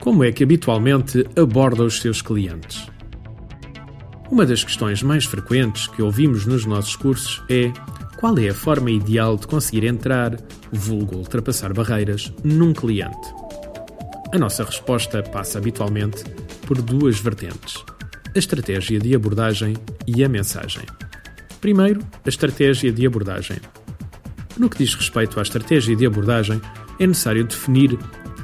Como é que habitualmente aborda os seus clientes? Uma das questões mais frequentes que ouvimos nos nossos cursos é qual é a forma ideal de conseguir entrar, vulgo ultrapassar barreiras, num cliente? A nossa resposta passa habitualmente por duas vertentes: a estratégia de abordagem e a mensagem. Primeiro, a estratégia de abordagem. No que diz respeito à estratégia de abordagem, é necessário definir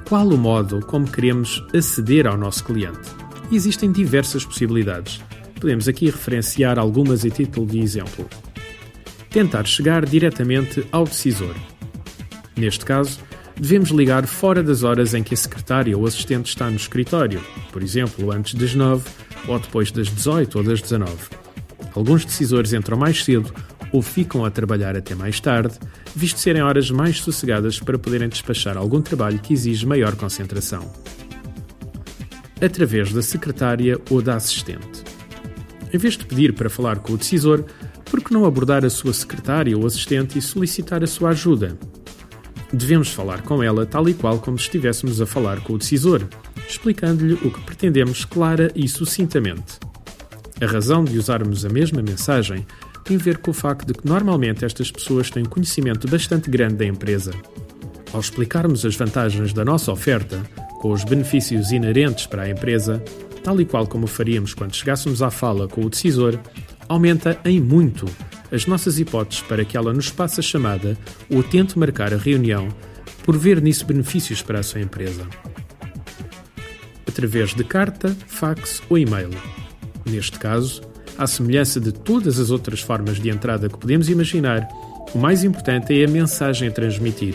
qual o modo como queremos aceder ao nosso cliente. E existem diversas possibilidades. Podemos aqui referenciar algumas em título de exemplo. Tentar chegar diretamente ao decisor. Neste caso, devemos ligar fora das horas em que a secretária ou assistente está no escritório, por exemplo, antes das 9 ou depois das 18 ou das 19. Alguns decisores entram mais cedo ou ficam a trabalhar até mais tarde, visto serem horas mais sossegadas para poderem despachar algum trabalho que exige maior concentração. Através da secretária ou da assistente. Em vez de pedir para falar com o decisor, por que não abordar a sua secretária ou assistente e solicitar a sua ajuda? Devemos falar com ela tal e qual como se estivéssemos a falar com o decisor, explicando-lhe o que pretendemos clara e sucintamente. A razão de usarmos a mesma mensagem tem a ver com o facto de que normalmente estas pessoas têm um conhecimento bastante grande da empresa. Ao explicarmos as vantagens da nossa oferta, com os benefícios inerentes para a empresa, tal e qual como faríamos quando chegássemos à fala com o decisor, aumenta em muito as nossas hipóteses para que ela nos passe a chamada ou tente marcar a reunião por ver nisso benefícios para a sua empresa. Através de carta, fax ou e-mail. Neste caso, à semelhança de todas as outras formas de entrada que podemos imaginar, o mais importante é a mensagem a transmitir.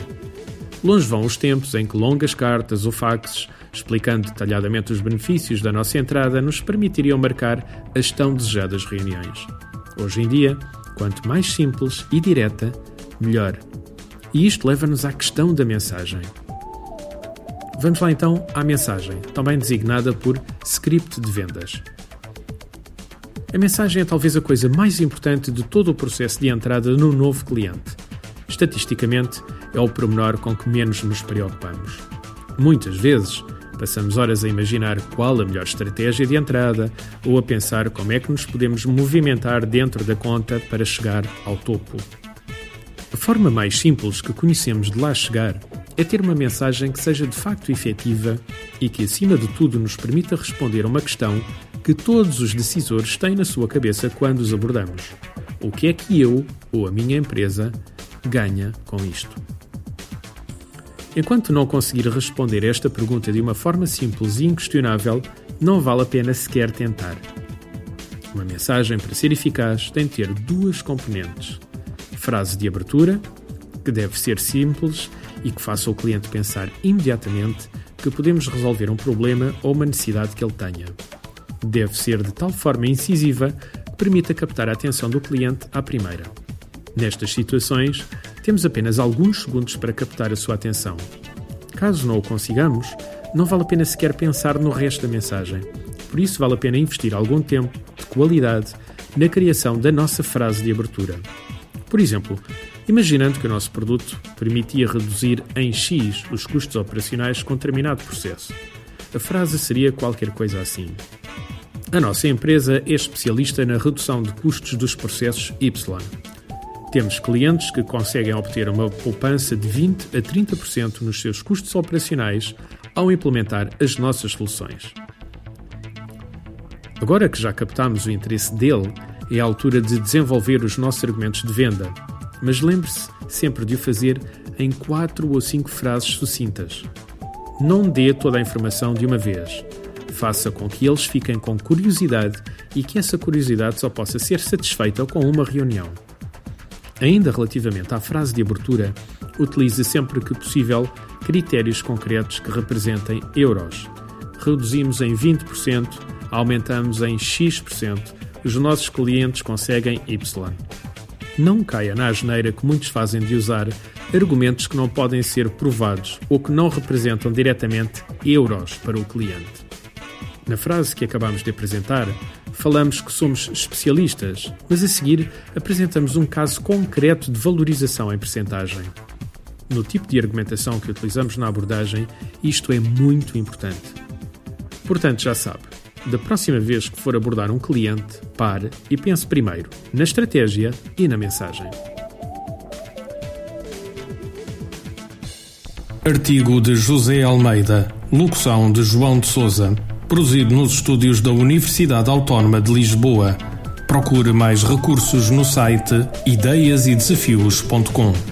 Longe vão os tempos em que longas cartas ou faxes, explicando detalhadamente os benefícios da nossa entrada, nos permitiriam marcar as tão desejadas reuniões. Hoje em dia, quanto mais simples e direta, melhor. E isto leva-nos à questão da mensagem. Vamos lá então à mensagem, também designada por script de vendas. A mensagem é talvez a coisa mais importante de todo o processo de entrada no novo cliente. Estatisticamente, é o pormenor com que menos nos preocupamos. Muitas vezes, passamos horas a imaginar qual a melhor estratégia de entrada ou a pensar como é que nos podemos movimentar dentro da conta para chegar ao topo. A forma mais simples que conhecemos de lá chegar é ter uma mensagem que seja de facto efetiva e que, acima de tudo, nos permita responder a uma questão que todos os decisores têm na sua cabeça quando os abordamos. O que é que eu ou a minha empresa ganha com isto? Enquanto não conseguir responder esta pergunta de uma forma simples e inquestionável, não vale a pena sequer tentar. Uma mensagem, para ser eficaz, tem de ter duas componentes: frase de abertura, que deve ser simples e que faça o cliente pensar imediatamente que podemos resolver um problema ou uma necessidade que ele tenha deve ser de tal forma incisiva que permita captar a atenção do cliente à primeira. Nestas situações, temos apenas alguns segundos para captar a sua atenção. Caso não o consigamos, não vale a pena sequer pensar no resto da mensagem. Por isso, vale a pena investir algum tempo, de qualidade, na criação da nossa frase de abertura. Por exemplo, imaginando que o nosso produto permitia reduzir em X os custos operacionais com determinado processo. A frase seria qualquer coisa assim. A nossa empresa é especialista na redução de custos dos processos Y. Temos clientes que conseguem obter uma poupança de 20 a 30% nos seus custos operacionais ao implementar as nossas soluções. Agora que já captamos o interesse dele, é a altura de desenvolver os nossos argumentos de venda. Mas lembre-se sempre de o fazer em quatro ou cinco frases sucintas. Não dê toda a informação de uma vez faça com que eles fiquem com curiosidade e que essa curiosidade só possa ser satisfeita com uma reunião. Ainda relativamente à frase de abertura, utilize sempre que possível critérios concretos que representem euros. Reduzimos em 20%, aumentamos em X%, os nossos clientes conseguem Y. Não caia na asneira que muitos fazem de usar argumentos que não podem ser provados ou que não representam diretamente euros para o cliente. Na frase que acabamos de apresentar, falamos que somos especialistas, mas a seguir apresentamos um caso concreto de valorização em percentagem. no tipo de argumentação que utilizamos na abordagem, isto é muito importante. Portanto, já sabe, da próxima vez que for abordar um cliente, pare e pense primeiro na estratégia e na mensagem. Artigo de José Almeida, locução de João de Souza, produzido nos estúdios da Universidade Autónoma de Lisboa. Procure mais recursos no site ideiasedesafios.com.